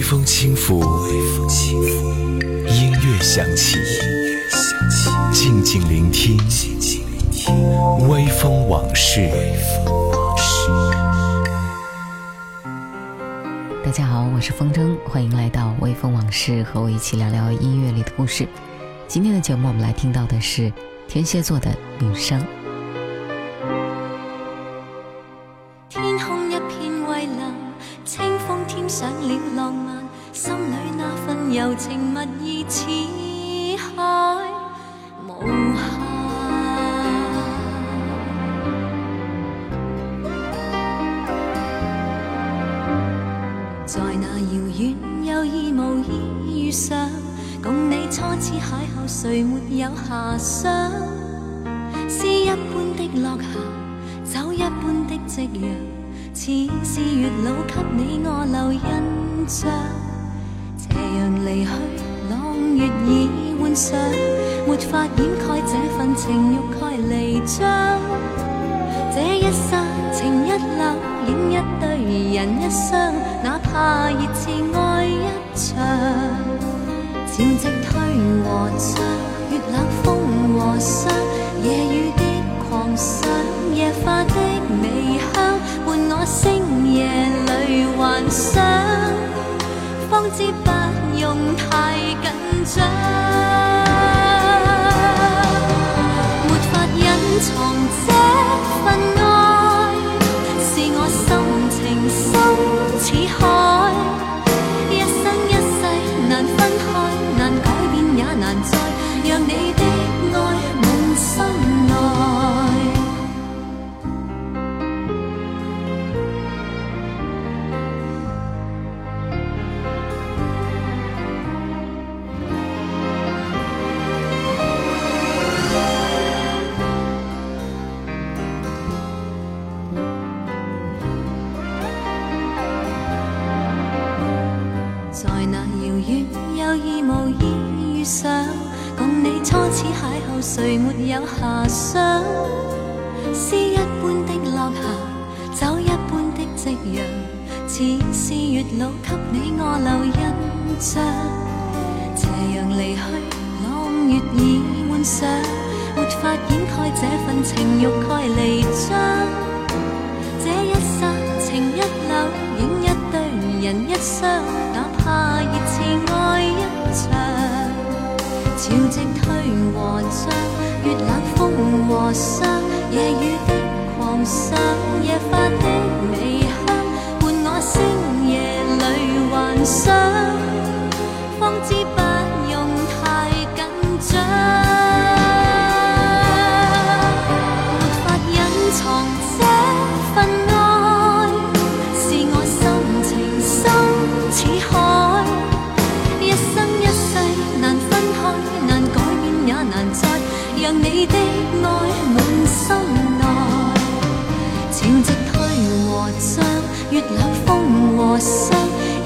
微风轻拂，音乐响起，静静聆听，微风往事。大家好，我是风筝，欢迎来到微风往事，和我一起聊聊音乐里的故事。今天的节目，我们来听到的是天蝎座的女生。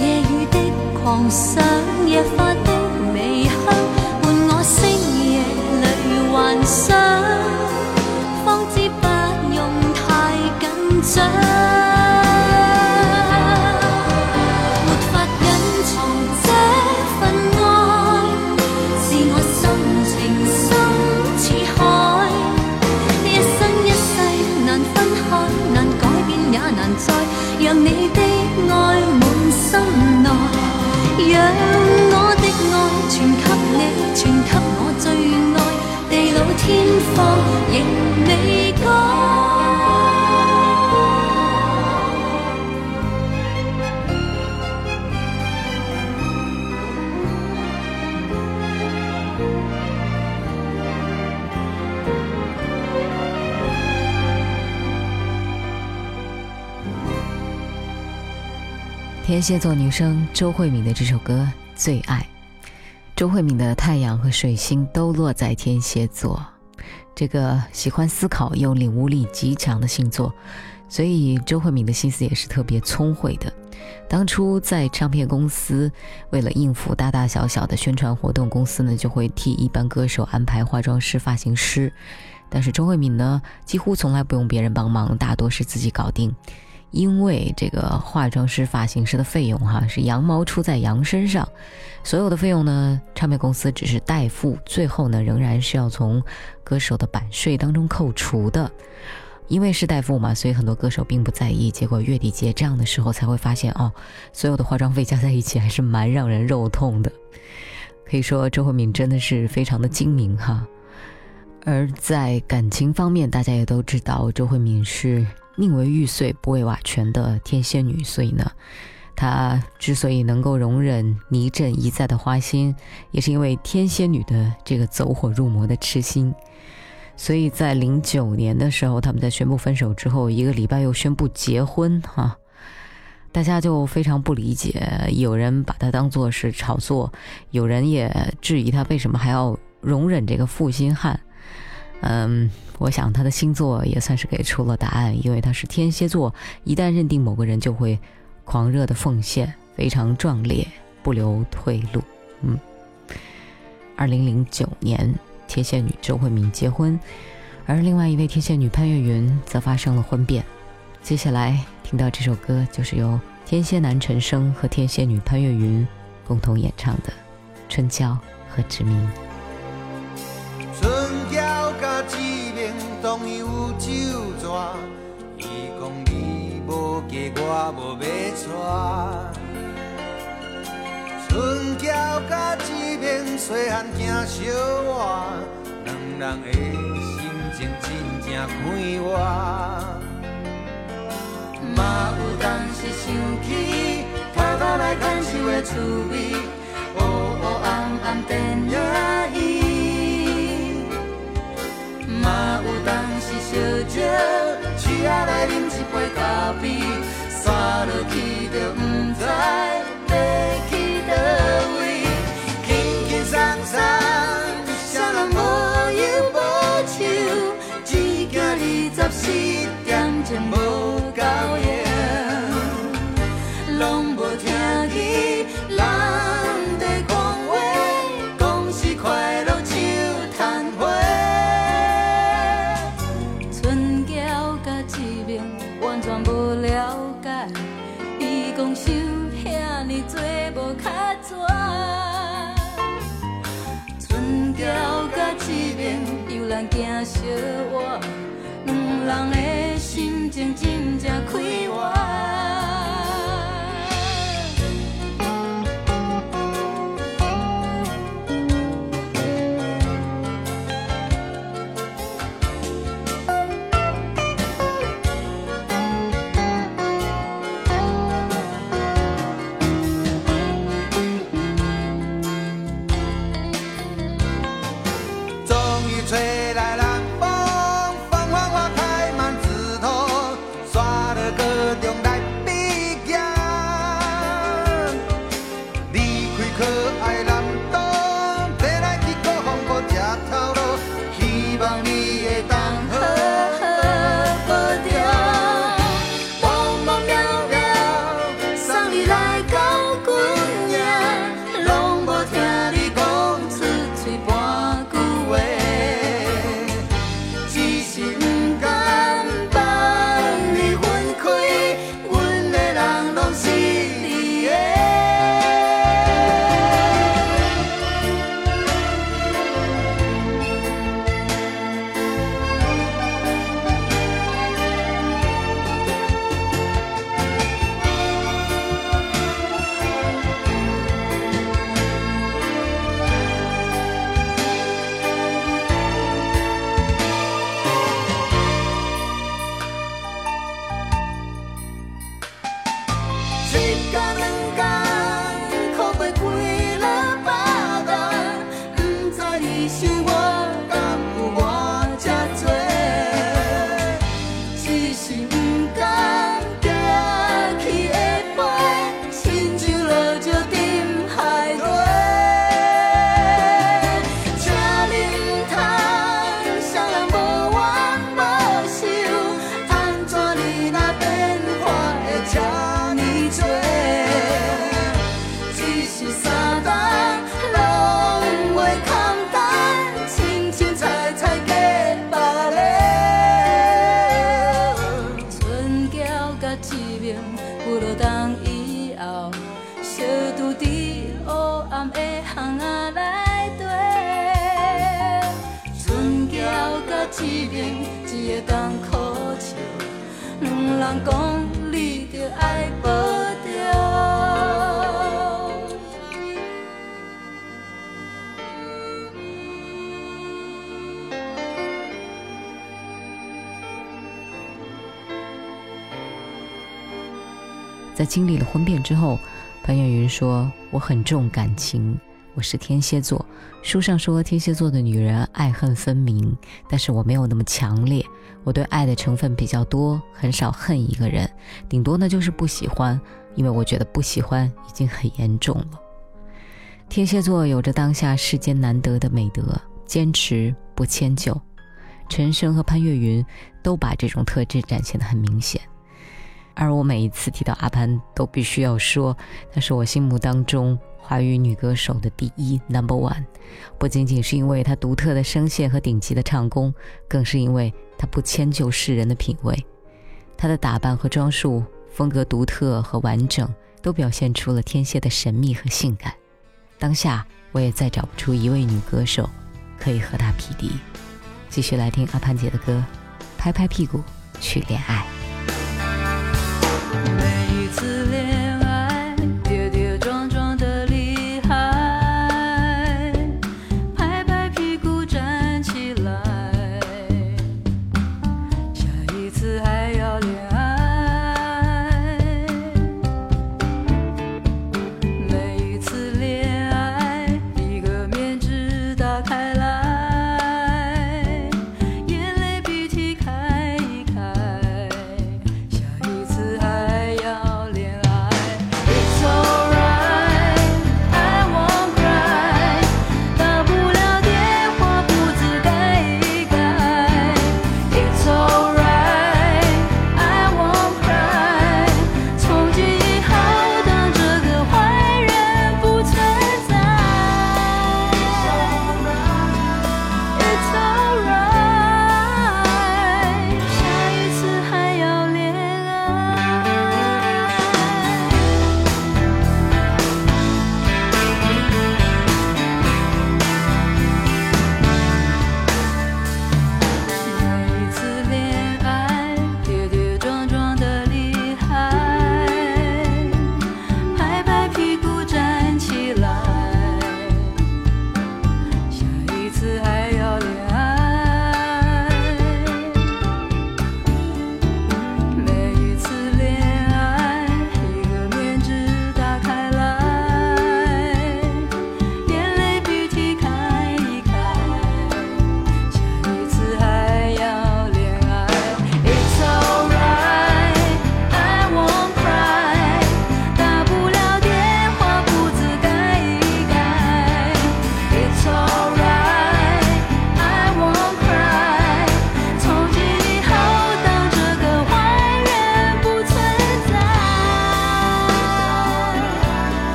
夜雨的狂想，野花天蝎座女生周慧敏的这首歌《最爱》，周慧敏的太阳和水星都落在天蝎座，这个喜欢思考又领悟力极强的星座，所以周慧敏的心思也是特别聪慧的。当初在唱片公司，为了应付大大小小的宣传活动，公司呢就会替一般歌手安排化妆师、发型师，但是周慧敏呢几乎从来不用别人帮忙，大多是自己搞定。因为这个化妆师、发型师的费用哈是羊毛出在羊身上，所有的费用呢，唱片公司只是代付，最后呢仍然是要从歌手的版税当中扣除的。因为是代付嘛，所以很多歌手并不在意。结果月底结账的时候才会发现，哦，所有的化妆费加在一起还是蛮让人肉痛的。可以说周慧敏真的是非常的精明哈。而在感情方面，大家也都知道，周慧敏是宁为玉碎不为瓦全的天蝎女，所以呢，她之所以能够容忍倪震一再的花心，也是因为天蝎女的这个走火入魔的痴心。所以在零九年的时候，他们在宣布分手之后，一个礼拜又宣布结婚，哈，大家就非常不理解，有人把它当做是炒作，有人也质疑他为什么还要容忍这个负心汉。嗯，我想他的星座也算是给出了答案，因为他是天蝎座，一旦认定某个人，就会狂热的奉献，非常壮烈，不留退路。嗯，二零零九年。天蝎女周慧敏结婚，而另外一位天蝎女潘越云则发生了婚变。接下来听到这首歌，就是由天蝎男陈升和天蝎女潘越云共同演唱的《春娇和志明》。明当有酒泉，伊讲你无嫁我无要娶。春娇甲志明细汉行相活，两人的心情真正快活。嘛有当时想起偷偷来牵手的滋味，黑黑暗暗电影烧酒，请来饮一杯咖啡，散落去就不知要去。轻轻松松，啥人无忧无愁，只惊二十四点钟无情真正快活。经历了婚变之后，潘越云说：“我很重感情，我是天蝎座。书上说天蝎座的女人爱恨分明，但是我没有那么强烈。我对爱的成分比较多，很少恨一个人，顶多呢就是不喜欢，因为我觉得不喜欢已经很严重了。天蝎座有着当下世间难得的美德，坚持不迁就。陈升和潘越云都把这种特质展现得很明显。”而我每一次提到阿潘，都必须要说，她是我心目当中华语女歌手的第一 number one。不仅仅是因为她独特的声线和顶级的唱功，更是因为她不迁就世人的品味。她的打扮和装束风格独特和完整，都表现出了天蝎的神秘和性感。当下我也再找不出一位女歌手可以和她匹敌。继续来听阿潘姐的歌，拍拍屁股去恋爱。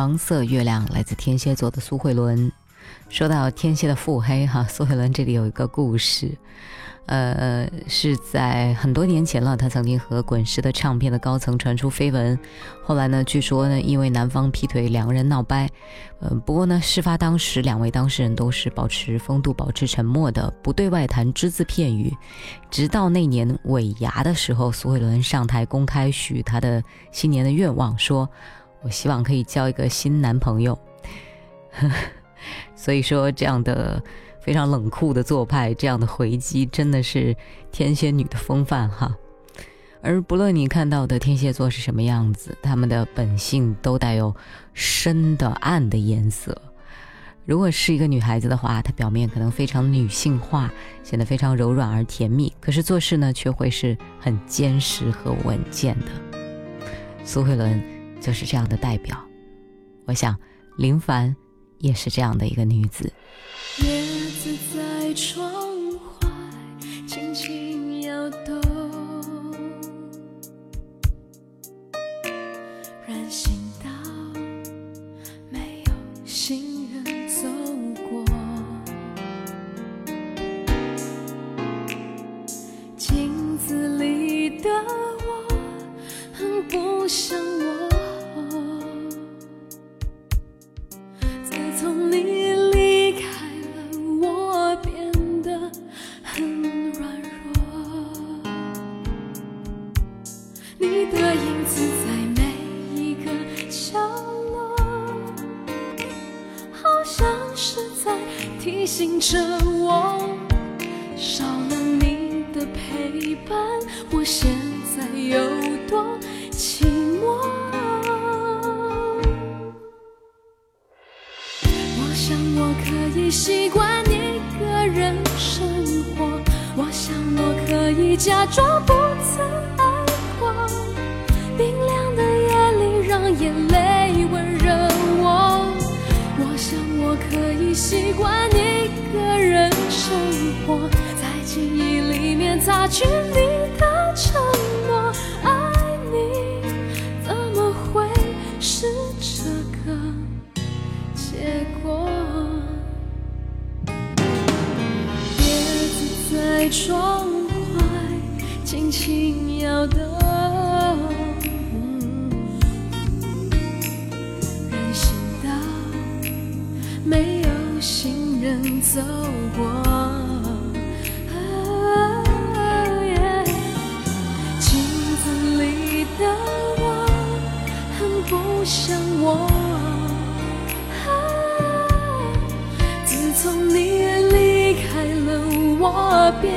黄色月亮来自天蝎座的苏慧伦说到天蝎的腹黑哈苏慧伦这里有一个故事。呃呃是在很多年前了他曾经和滚石的唱片的高层传出绯闻后来呢据说呢因为男方劈腿两个人闹掰嗯不过呢事发当时两位当事人都是保持风度保持沉默的不对外谈只字片语直到那年尾牙的时候苏慧伦上台公开许他的新年的愿望说我希望可以交一个新男朋友。所以说，这样的非常冷酷的做派，这样的回击，真的是天蝎女的风范哈。而不论你看到的天蝎座是什么样子，他们的本性都带有深的暗的颜色。如果是一个女孩子的话，她表面可能非常女性化，显得非常柔软而甜蜜，可是做事呢，却会是很坚实和稳健的。苏慧伦。就是这样的代表。我想，林凡也是这样的一个女子。叶子在窗外轻轻摇动，人行道没有行人走过。啊耶镜子里的我很不像我。自从你离开了，我变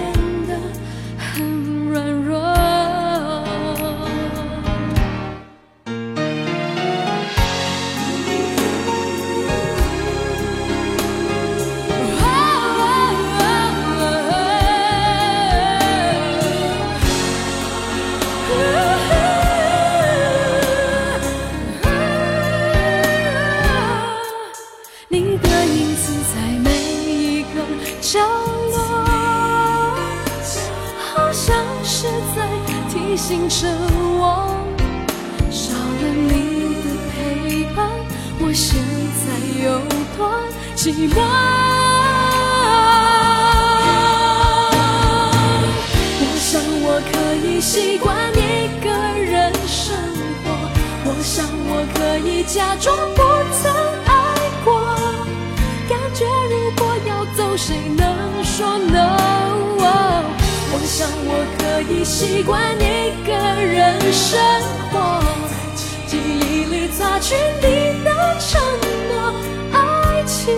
提醒着我，少了你的陪伴，我现在有多寂寞。我想我可以习惯一个人生活，我想我可以假装习惯一个人生活，记忆里擦去你的承诺。爱情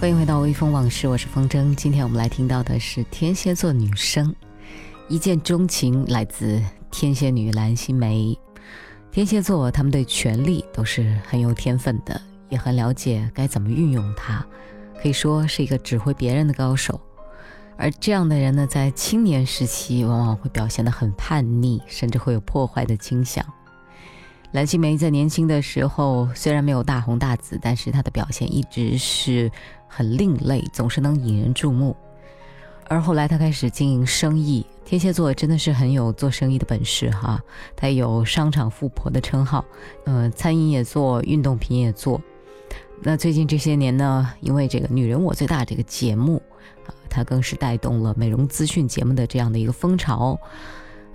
欢迎回到微风往事，我是风筝。今天我们来听到的是天蝎座女生一见钟情，来自天蝎女蓝心湄。天蝎座他们对权力都是很有天分的，也很了解该怎么运用它，可以说是一个指挥别人的高手。而这样的人呢，在青年时期往往会表现得很叛逆，甚至会有破坏的倾向。蓝心湄在年轻的时候虽然没有大红大紫，但是她的表现一直是很另类，总是能引人注目。而后来他开始经营生意，天蝎座真的是很有做生意的本事哈，他有商场富婆的称号，呃，餐饮也做，运动品也做。那最近这些年呢，因为这个《女人我最大》这个节目，啊，他更是带动了美容资讯节目的这样的一个风潮。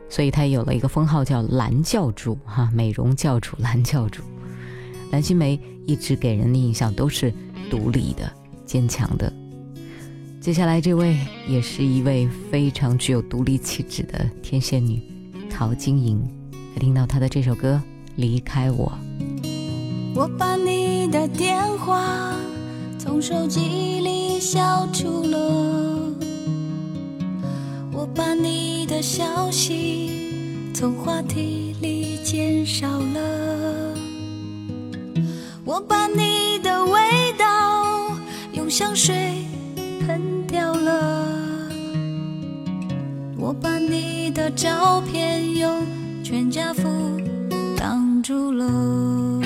所以他有了一个封号叫“蓝教主”哈，美容教主蓝教主。蓝心湄一直给人的印象都是独立的、坚强的。接下来这位也是一位非常具有独立气质的天蝎女，陶晶莹。来听到她的这首歌《离开我》。我把你的电话从手机里消除了，我把你的消息从话题里减少了，我把你的微香水喷掉了，我把你的照片用全家福挡住了。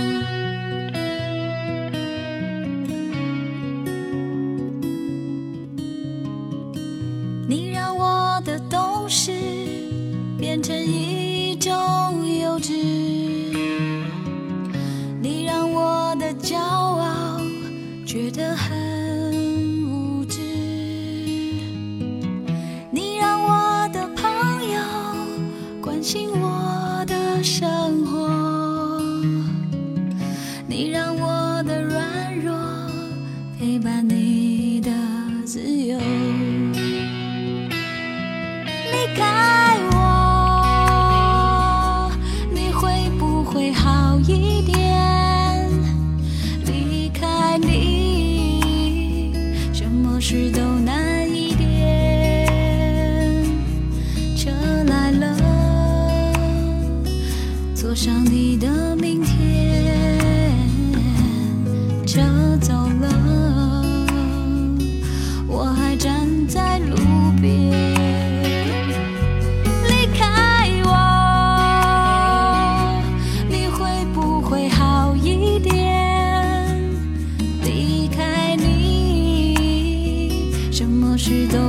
什么事都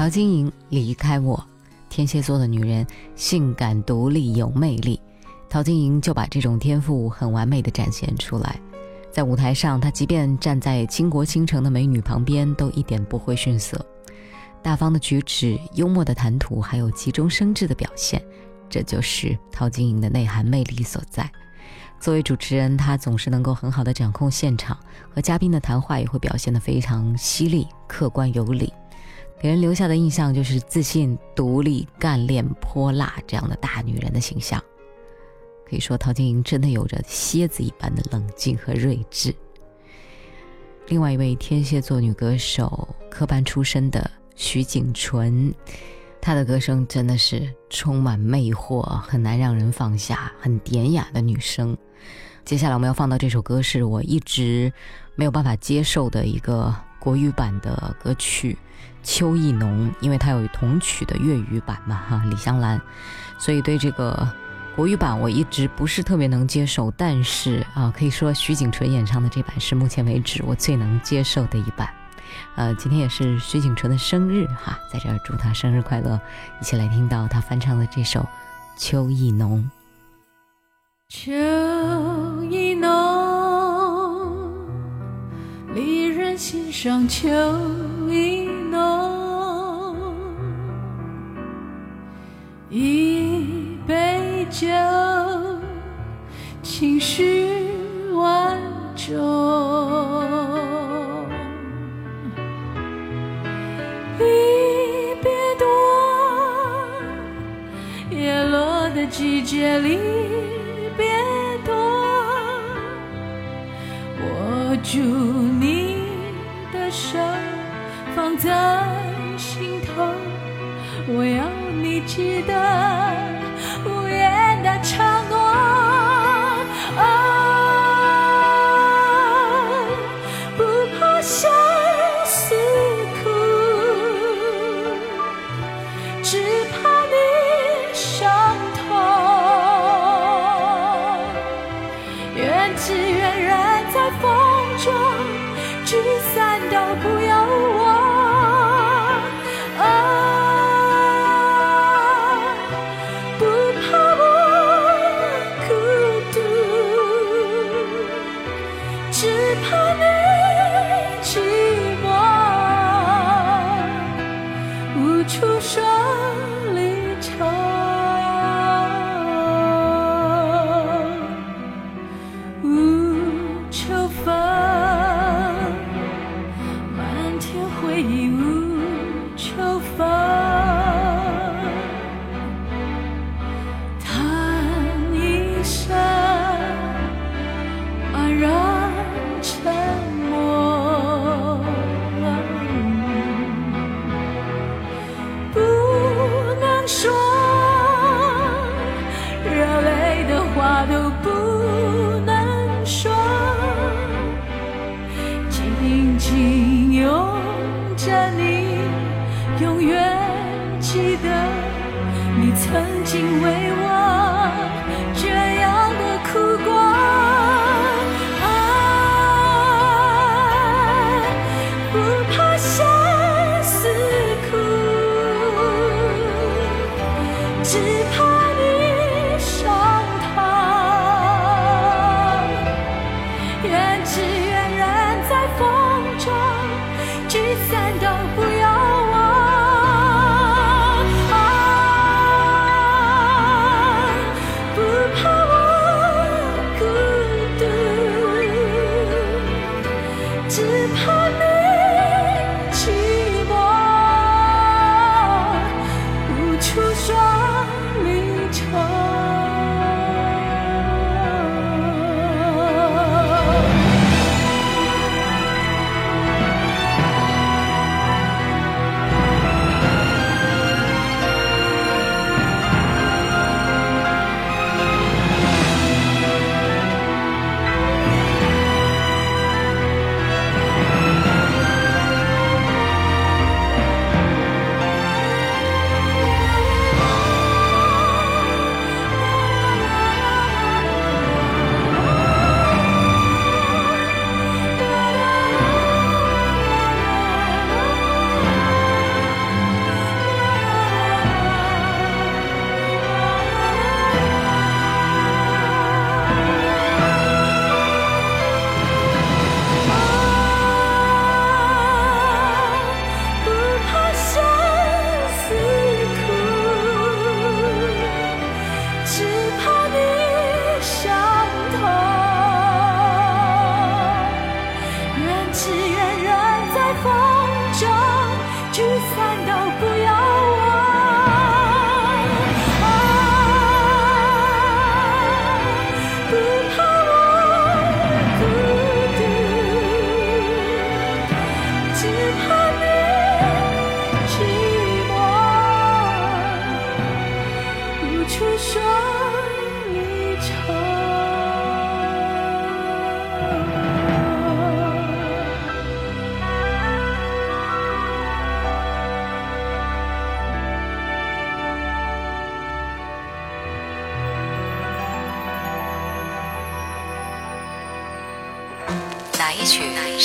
陶晶莹离开我，天蝎座的女人性感独立有魅力，陶晶莹就把这种天赋很完美的展现出来。在舞台上，她即便站在倾国倾城的美女旁边，都一点不会逊色。大方的举止、幽默的谈吐，还有急中生智的表现，这就是陶晶莹的内涵魅力所在。作为主持人，她总是能够很好的掌控现场，和嘉宾的谈话也会表现得非常犀利、客观有理。给人留下的印象就是自信、独立、干练、泼辣这样的大女人的形象。可以说，陶晶莹真的有着蝎子一般的冷静和睿智。另外一位天蝎座女歌手，科班出身的徐景纯，她的歌声真的是充满魅惑，很难让人放下，很典雅的女声。接下来我们要放到这首歌，是我一直没有办法接受的一个国语版的歌曲。秋意浓，因为它有同曲的粤语版嘛，哈，李香兰，所以对这个国语版我一直不是特别能接受。但是啊，可以说徐景淳演唱的这版是目前为止我最能接受的一版。呃，今天也是徐景淳的生日哈，在这儿祝他生日快乐！一起来听到他翻唱的这首《秋意浓》。秋意浓，离人心上秋意情绪万种。离别多，叶落的季节离别多，握住你的手，放在心头，我要你记得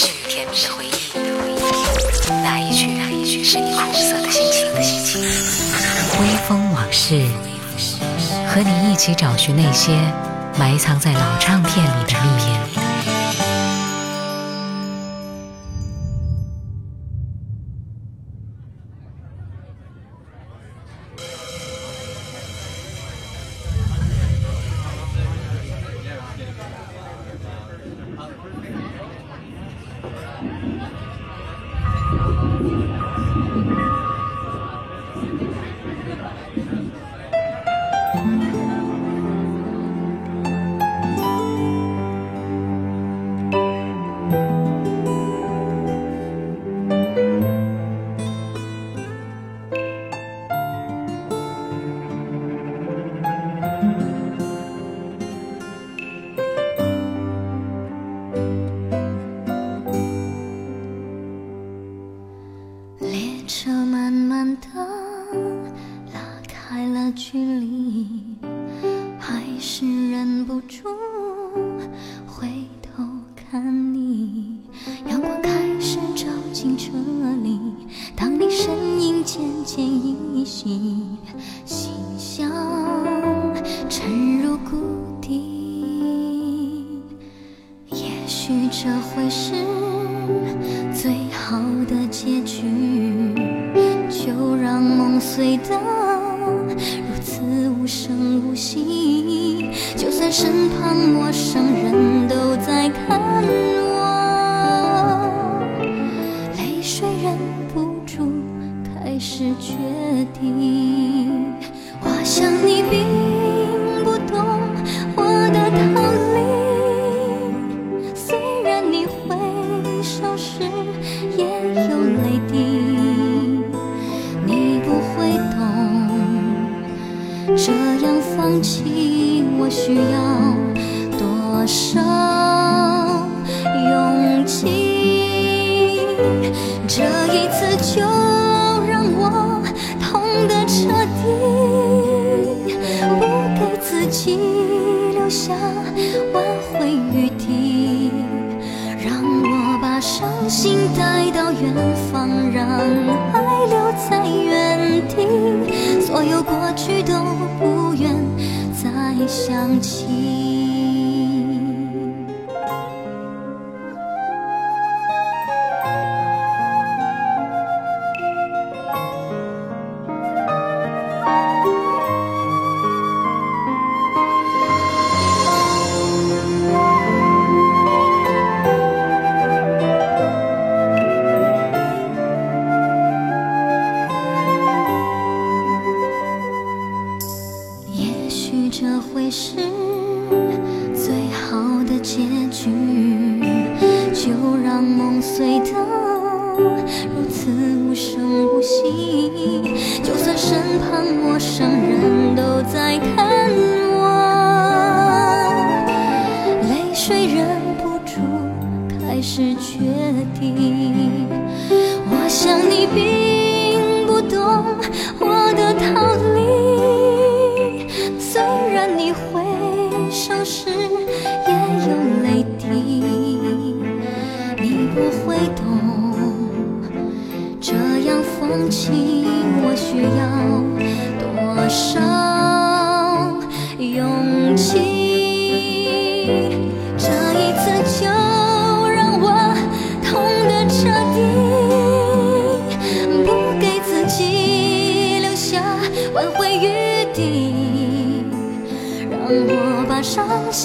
是你甜蜜的回忆，那一曲是一曲是你苦涩的心情。微风往事，和你一起找寻那些埋藏在老唱片里的秘密。碎的如此无声无息就算身旁陌生人都在看我。泪水忍不住开始决堤过去都不愿再想起。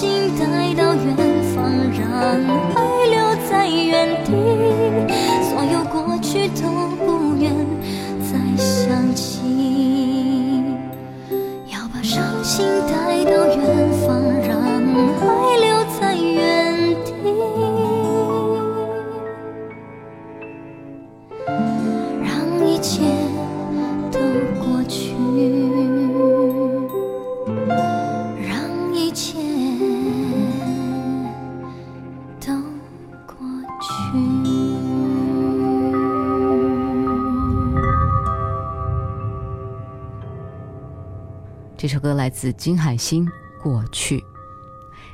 心的这首歌来自金海心，《过去》。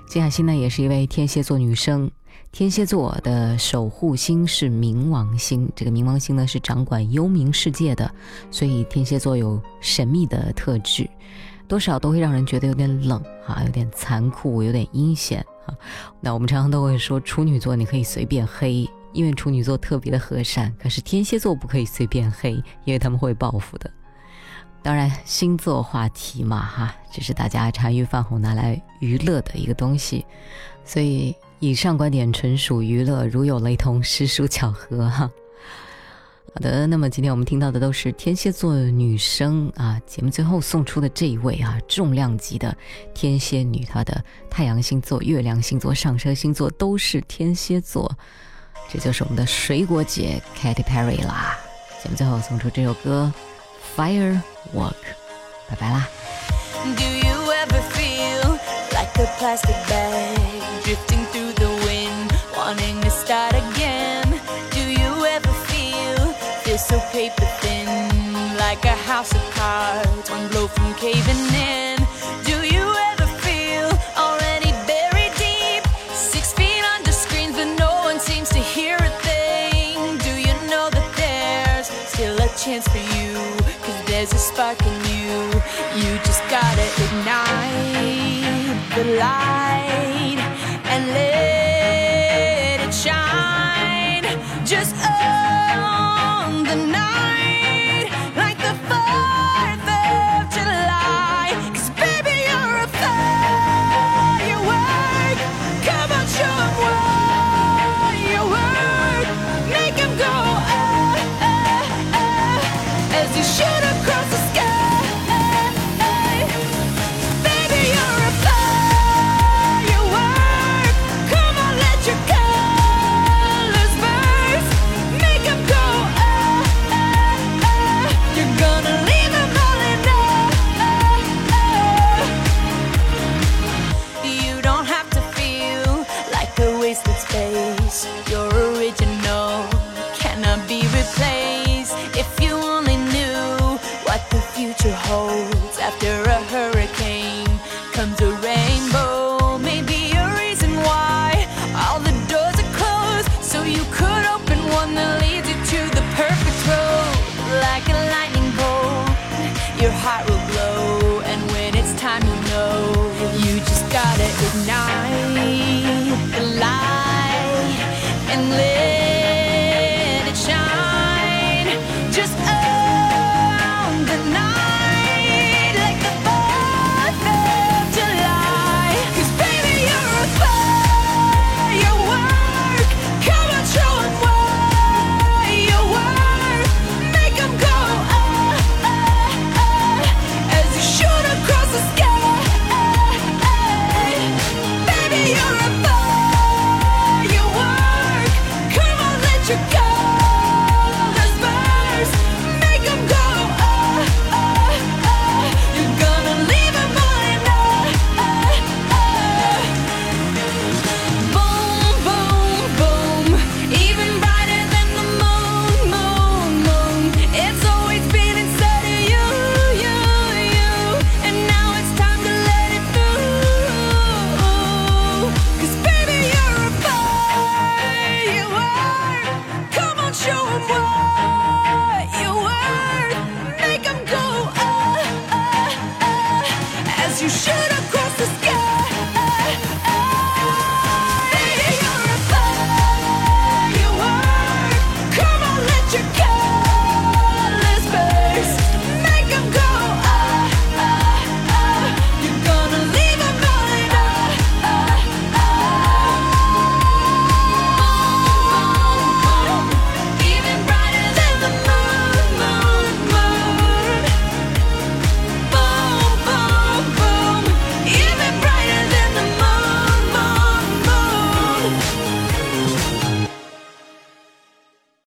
金海心呢，也是一位天蝎座女生。天蝎座的守护星是冥王星，这个冥王星呢是掌管幽冥世界的，所以天蝎座有神秘的特质，多少都会让人觉得有点冷啊，有点残酷，有点阴险啊。那我们常常都会说处女座你可以随便黑，因为处女座特别的和善，可是天蝎座不可以随便黑，因为他们会报复的。当然，星座话题嘛哈，这是大家茶余饭后拿来娱乐的一个东西，所以以上观点纯属娱乐，如有雷同，实属巧合哈。好的，那么今天我们听到的都是天蝎座女生啊。节目最后送出的这一位啊，重量级的天蝎女，她的太阳星座、月亮星座、上升星座都是天蝎座，这就是我们的水果姐 Katy Perry 啦。节目最后送出这首歌《Fire Firework》，拜拜啦。Do you ever feel like a plastic bag drifting through the wind, wanting to start again? Do you ever feel feel so paper thin, like a house of cards, one blow from caving in? A you. You just gotta ignite the light and let